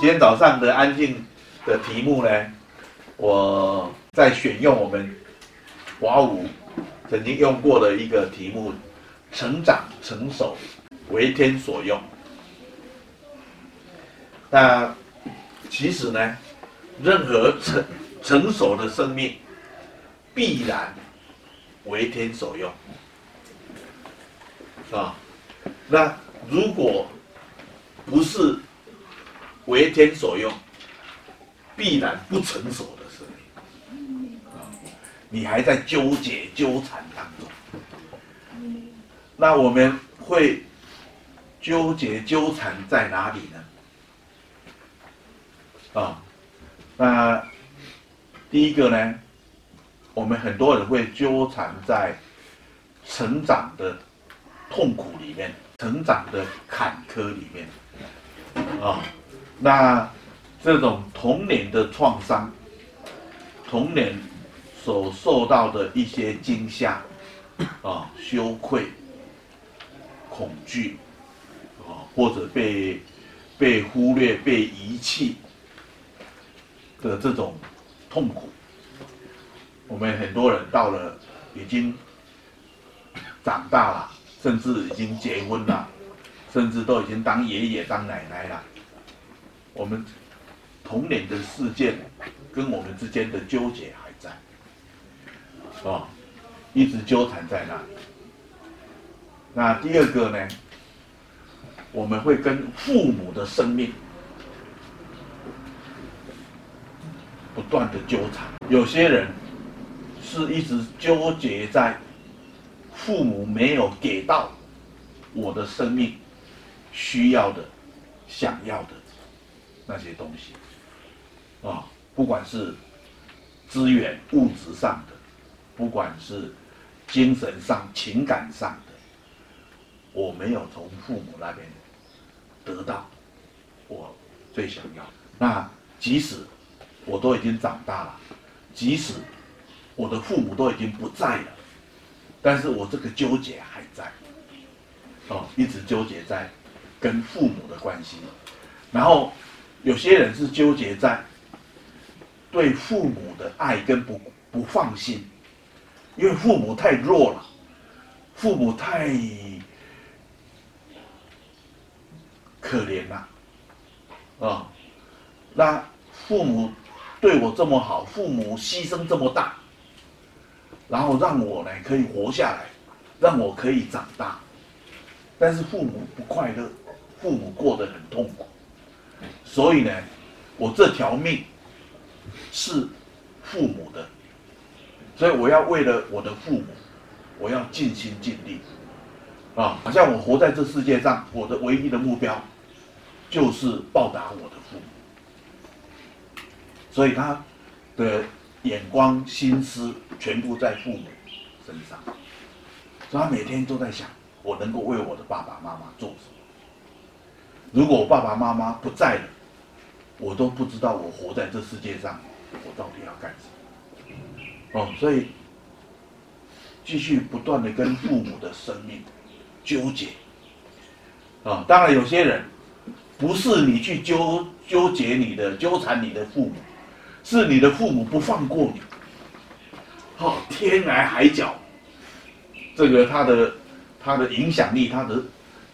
今天早上的安静的题目呢，我在选用我们华五曾经用过的一个题目：成长成熟，为天所用。那其实呢，任何成成熟的生命，必然为天所用，啊，那如果不是为天所用，必然不成熟的生命，你还在纠结纠缠当中，那我们会纠结纠缠在哪里呢？啊，那第一个呢，我们很多人会纠缠在成长的痛苦里面，成长的坎坷里面，啊，那这种童年的创伤，童年所受到的一些惊吓，啊，羞愧、恐惧，啊，或者被被忽略、被遗弃。的这种痛苦，我们很多人到了已经长大了，甚至已经结婚了，甚至都已经当爷爷当奶奶了。我们童年的事件跟我们之间的纠结还在，哦，一直纠缠在那里。那第二个呢，我们会跟父母的生命。不断的纠缠，有些人是一直纠结在父母没有给到我的生命需要的、想要的那些东西啊，不管是资源、物质上的，不管是精神上、情感上的，我没有从父母那边得到我最想要。那即使我都已经长大了，即使我的父母都已经不在了，但是我这个纠结还在，哦，一直纠结在跟父母的关系。然后有些人是纠结在对父母的爱跟不不放心，因为父母太弱了，父母太可怜了，啊，那父母。对我这么好，父母牺牲这么大，然后让我呢可以活下来，让我可以长大，但是父母不快乐，父母过得很痛苦，所以呢，我这条命是父母的，所以我要为了我的父母，我要尽心尽力，啊，好像我活在这世界上，我的唯一的目标就是报答我的父母。所以他的眼光、心思全部在父母身上，所以他每天都在想：我能够为我的爸爸妈妈做什么？如果爸爸妈妈不在了，我都不知道我活在这世界上，我到底要干什么？哦，所以继续不断的跟父母的生命纠结。啊，当然有些人不是你去纠纠结你的、纠缠你的父母。是你的父母不放过你，哦，天涯海角，这个他的他的影响力，他的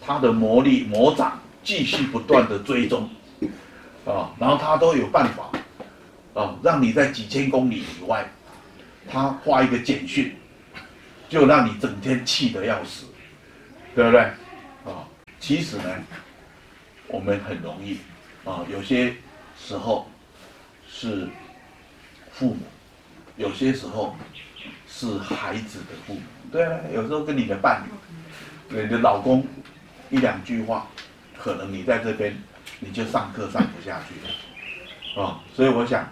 他的魔力魔掌继续不断的追踪，啊，然后他都有办法，啊，让你在几千公里以外，他发一个简讯，就让你整天气得要死，对不对？啊，其实呢，我们很容易，啊，有些时候是。父母有些时候是孩子的父母，对啊，有时候跟你的伴侣、你的老公一两句话，可能你在这边你就上课上不下去了，啊，所以我想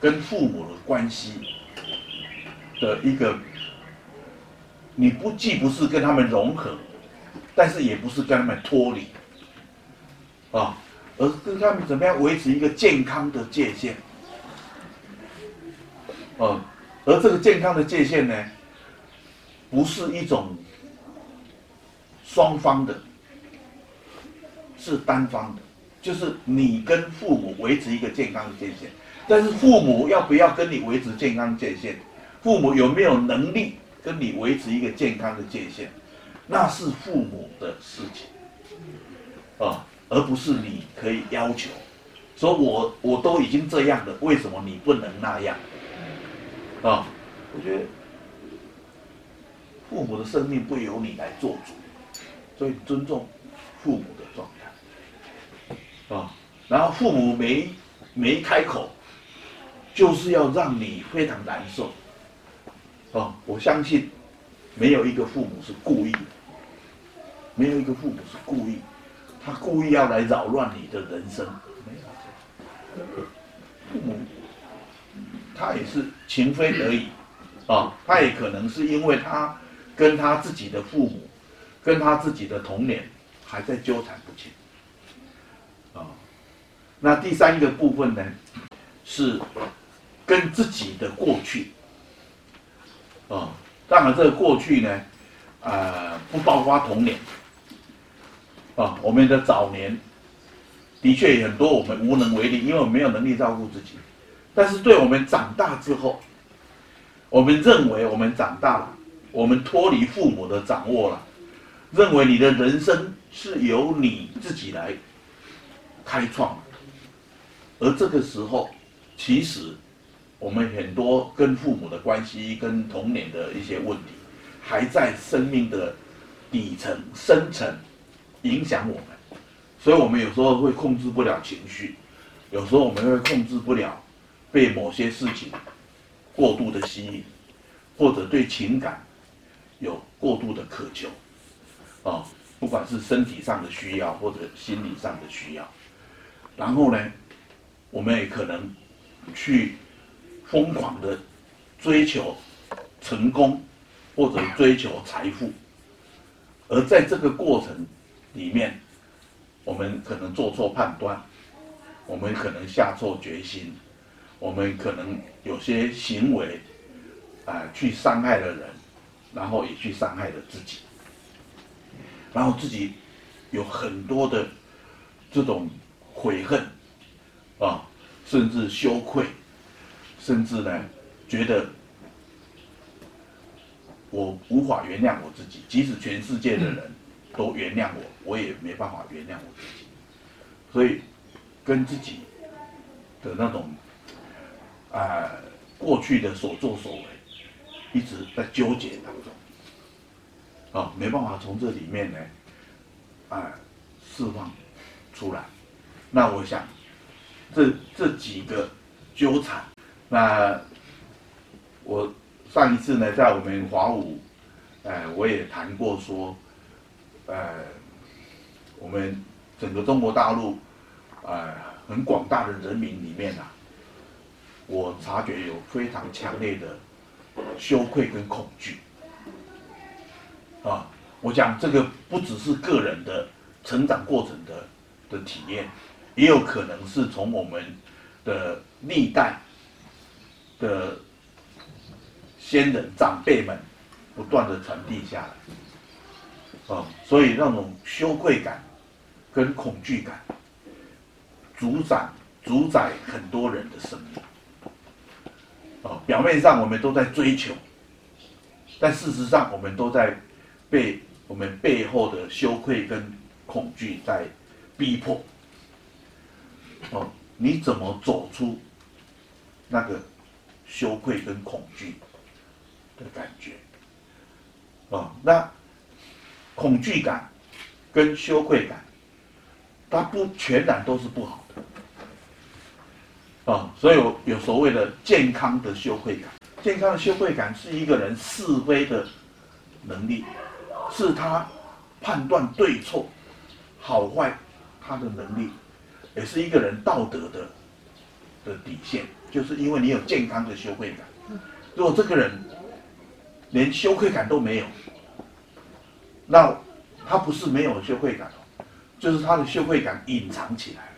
跟父母的关系的一个，你不既不是跟他们融合，但是也不是跟他们脱离，啊。而跟他们怎么样维持一个健康的界限？嗯，而这个健康的界限呢，不是一种双方的，是单方的。就是你跟父母维持一个健康的界限。但是父母要不要跟你维持健康界限？父母有没有能力跟你维持一个健康的界限？那是父母的事情，啊，而不是你可以要求。说我我都已经这样了，为什么你不能那样？啊，我觉得父母的生命不由你来做主，所以尊重父母的状态。啊，然后父母没没开口。就是要让你非常难受，啊，我相信没有一个父母是故意的，没有一个父母是故意，他故意要来扰乱你的人生，没有。父母他也是情非得已，啊，他也可能是因为他跟他自己的父母，跟他自己的童年还在纠缠不清，啊，那第三个部分呢是。跟自己的过去，啊，当然这个过去呢，呃，不包括童年，啊，我们的早年的确很多我们无能为力，因为我们没有能力照顾自己。但是对我们长大之后，我们认为我们长大了，我们脱离父母的掌握了，认为你的人生是由你自己来开创，而这个时候其实。我们很多跟父母的关系，跟童年的一些问题，还在生命的底层深层影响我们，所以我们有时候会控制不了情绪，有时候我们会控制不了被某些事情过度的吸引，或者对情感有过度的渴求，啊，不管是身体上的需要或者心理上的需要，然后呢，我们也可能去。疯狂的追求成功，或者追求财富，而在这个过程里面，我们可能做错判断，我们可能下错决心，我们可能有些行为，啊、去伤害了人，然后也去伤害了自己，然后自己有很多的这种悔恨，啊，甚至羞愧。甚至呢，觉得我无法原谅我自己，即使全世界的人都原谅我，我也没办法原谅我自己。所以，跟自己的那种啊、过去的所作所为，一直在纠结当中，啊、哦，没办法从这里面呢啊、释放出来。那我想，这这几个纠缠。那我上一次呢，在我们华武，呃，我也谈过说，呃，我们整个中国大陆，呃，很广大的人民里面啊，我察觉有非常强烈的羞愧跟恐惧，啊，我讲这个不只是个人的成长过程的的体验，也有可能是从我们的历代。的先人长辈们不断的传递下来，啊，所以那种羞愧感跟恐惧感，主宰主宰很多人的生命，啊，表面上我们都在追求，但事实上我们都在被我们背后的羞愧跟恐惧在逼迫，哦，你怎么走出那个？羞愧跟恐惧的感觉，啊，那恐惧感跟羞愧感，它不全然都是不好的，啊，所以有有所谓的健康的羞愧感，健康的羞愧感是一个人是非的能力，是他判断对错、好坏他的能力，也是一个人道德的的底线。就是因为你有健康的羞愧感，如果这个人连羞愧感都没有，那他不是没有羞愧感，就是他的羞愧感隐藏起来了，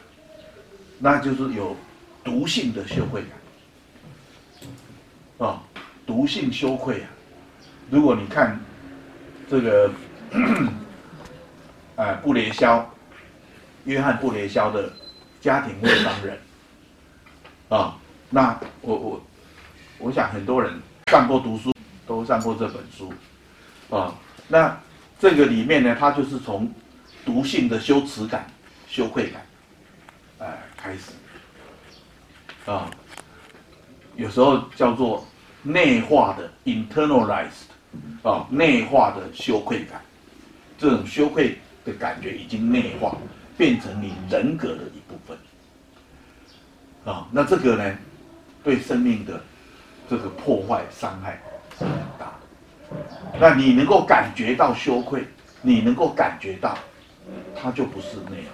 那就是有毒性的羞愧感，啊，毒性羞愧啊！如果你看这个，哎，布雷肖约翰布雷肖的家庭会商人啊。那我我我想很多人上过读书，都上过这本书啊。那这个里面呢，它就是从毒性的羞耻感、羞愧感，呃，开始啊。有时候叫做内化的 internalized 啊，内化的羞愧感，这种羞愧的感觉已经内化，变成你人格的一部分啊。那这个呢，对生命的这个破坏伤害是很大的。那你能够感觉到羞愧，你能够感觉到，它就不是内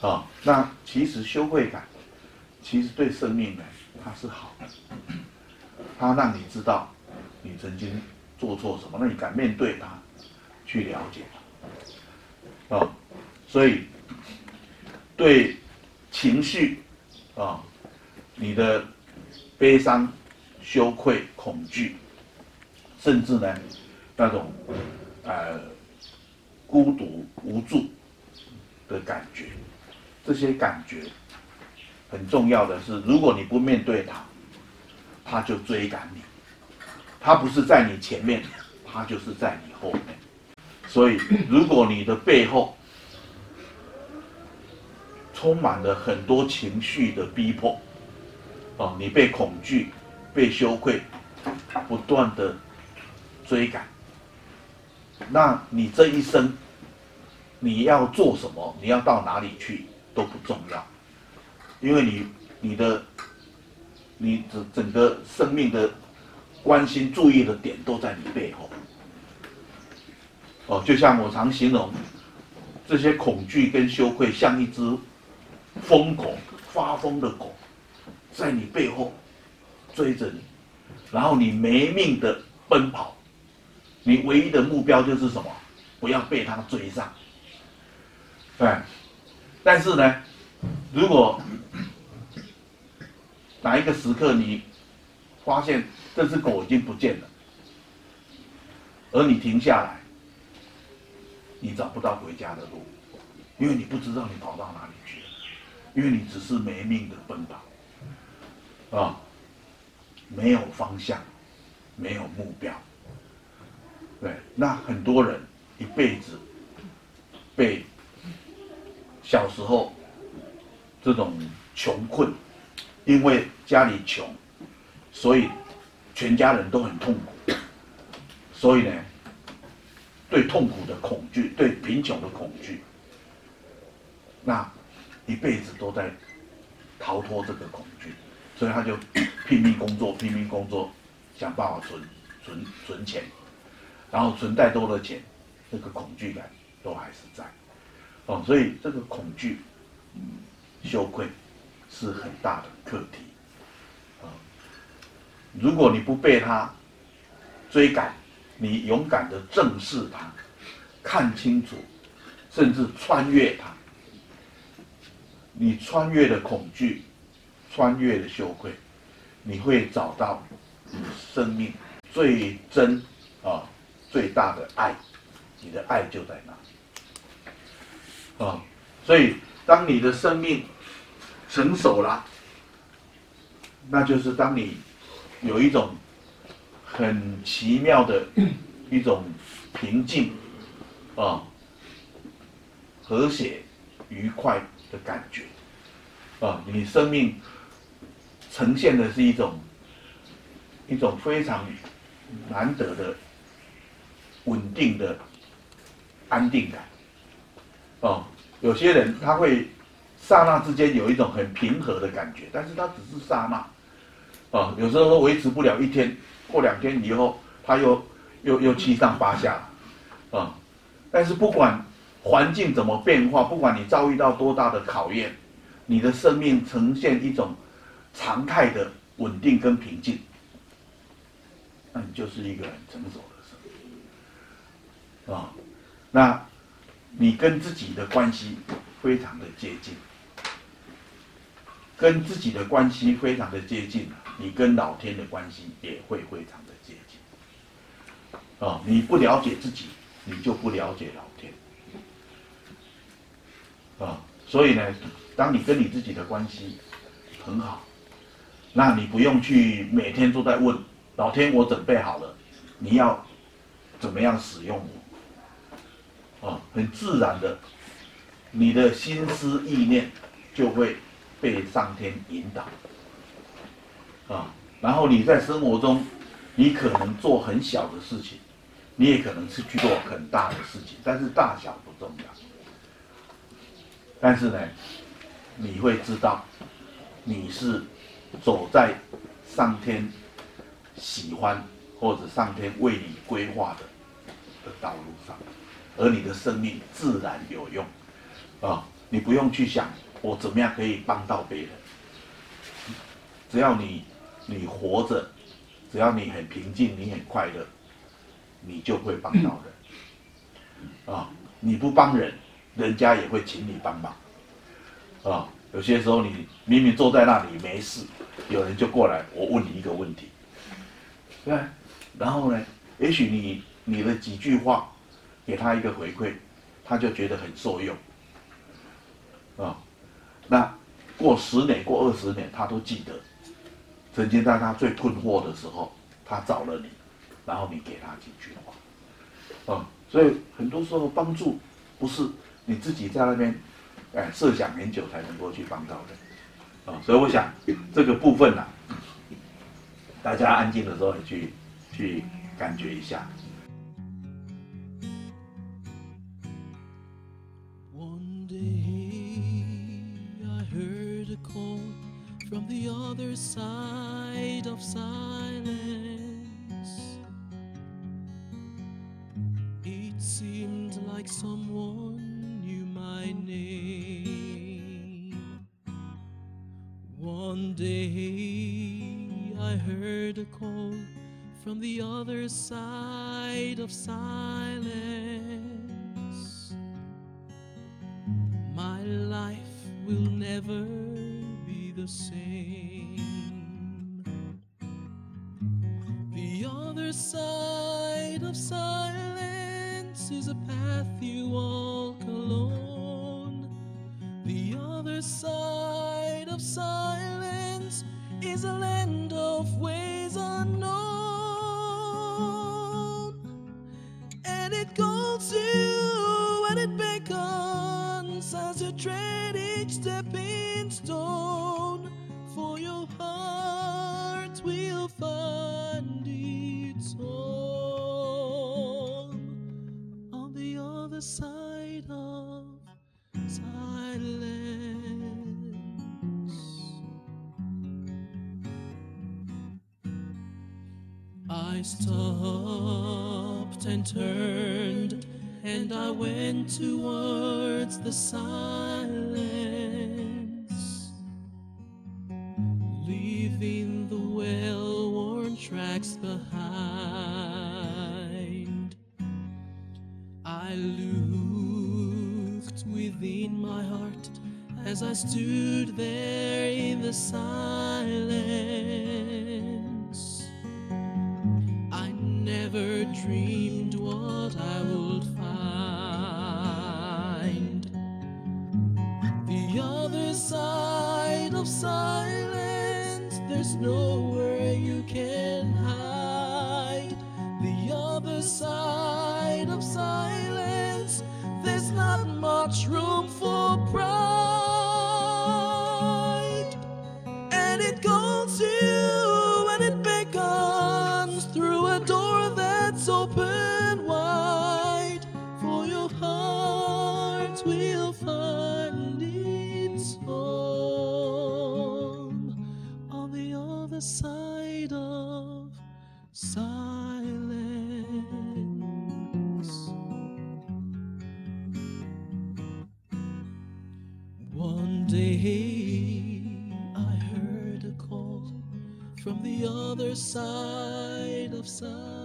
化啊。那其实羞愧感。其实对生命呢，它是好的，它让你知道你曾经做错什么，那你敢面对它，去了解它，啊，所以对情绪啊，你的悲伤、羞愧、恐惧，甚至呢那种呃孤独无助的感觉，这些感觉。很重要的是，如果你不面对他，他就追赶你。他不是在你前面，他就是在你后面。所以，如果你的背后充满了很多情绪的逼迫，哦，你被恐惧、被羞愧不断的追赶，那你这一生你要做什么？你要到哪里去都不重要。因为你你的你整整个生命的关心注意的点都在你背后，哦，就像我常形容，这些恐惧跟羞愧像一只疯狗，发疯的狗，在你背后追着你，然后你没命的奔跑，你唯一的目标就是什么？不要被它追上。对，但是呢，如果哪一个时刻你发现这只狗已经不见了，而你停下来，你找不到回家的路，因为你不知道你跑到哪里去了，因为你只是没命的奔跑，啊，没有方向，没有目标，对，那很多人一辈子被小时候这种穷困。因为家里穷，所以全家人都很痛苦。所以呢，对痛苦的恐惧，对贫穷的恐惧，那一辈子都在逃脱这个恐惧，所以他就拼命工作，拼命工作，想办法存存存钱，然后存再多的钱，这个恐惧感都还是在。哦，所以这个恐惧，嗯，羞愧。是很大的课题，如果你不被他追赶，你勇敢的正视他，看清楚，甚至穿越他，你穿越了恐惧，穿越了羞愧，你会找到你生命最真啊最大的爱，你的爱就在那，啊！所以当你的生命。成熟了，那就是当你有一种很奇妙的 一种平静啊、和谐、愉快的感觉啊，你生命呈现的是一种一种非常难得的稳定的安定感啊，有些人他会。刹那之间有一种很平和的感觉，但是他只是刹那，啊，有时候都维持不了一天，过两天以后，它又又又七上八下，啊，但是不管环境怎么变化，不管你遭遇到多大的考验，你的生命呈现一种常态的稳定跟平静，那你就是一个很成熟的生命，啊，那你跟自己的关系非常的接近。跟自己的关系非常的接近，你跟老天的关系也会非常的接近。啊，你不了解自己，你就不了解老天。啊，所以呢，当你跟你自己的关系很好，那你不用去每天都在问老天，我准备好了，你要怎么样使用我？啊，很自然的，你的心思意念就会被上天引导，啊，然后你在生活中，你可能做很小的事情，你也可能是去做很大的事情，但是大小不重要。但是呢，你会知道，你是走在上天喜欢或者上天为你规划的的道路上，而你的生命自然有用啊！你不用去想我怎么样可以帮到别人，只要你你活着，只要你很平静，你很快乐，你就会帮到人啊！你不帮人。人家也会请你帮忙，啊，有些时候你明明坐在那里没事，有人就过来，我问你一个问题，对，然后呢，也许你你的几句话给他一个回馈，他就觉得很受用，啊，那过十年过二十年，他都记得，曾经在他最困惑的时候，他找了你，然后你给他几句话，啊，所以很多时候帮助不是。你自己在那边，哎，设想很久才能够去帮到人，啊、所以我想这个部分呢、啊，大家安静的时候也去去感觉一下。Call from the other side of silence. It seemed like someone knew my name. One day I heard a call from the other side of silence. Is a path you walk alone. The other side of silence is a land of ways I stopped and turned, and I went towards the silence, leaving the well worn tracks behind. I looked within my heart as I stood there in the silence. Of silence, there's nowhere you can hide. The other side of silence, there's not much room day I heard a call from the other side of silence.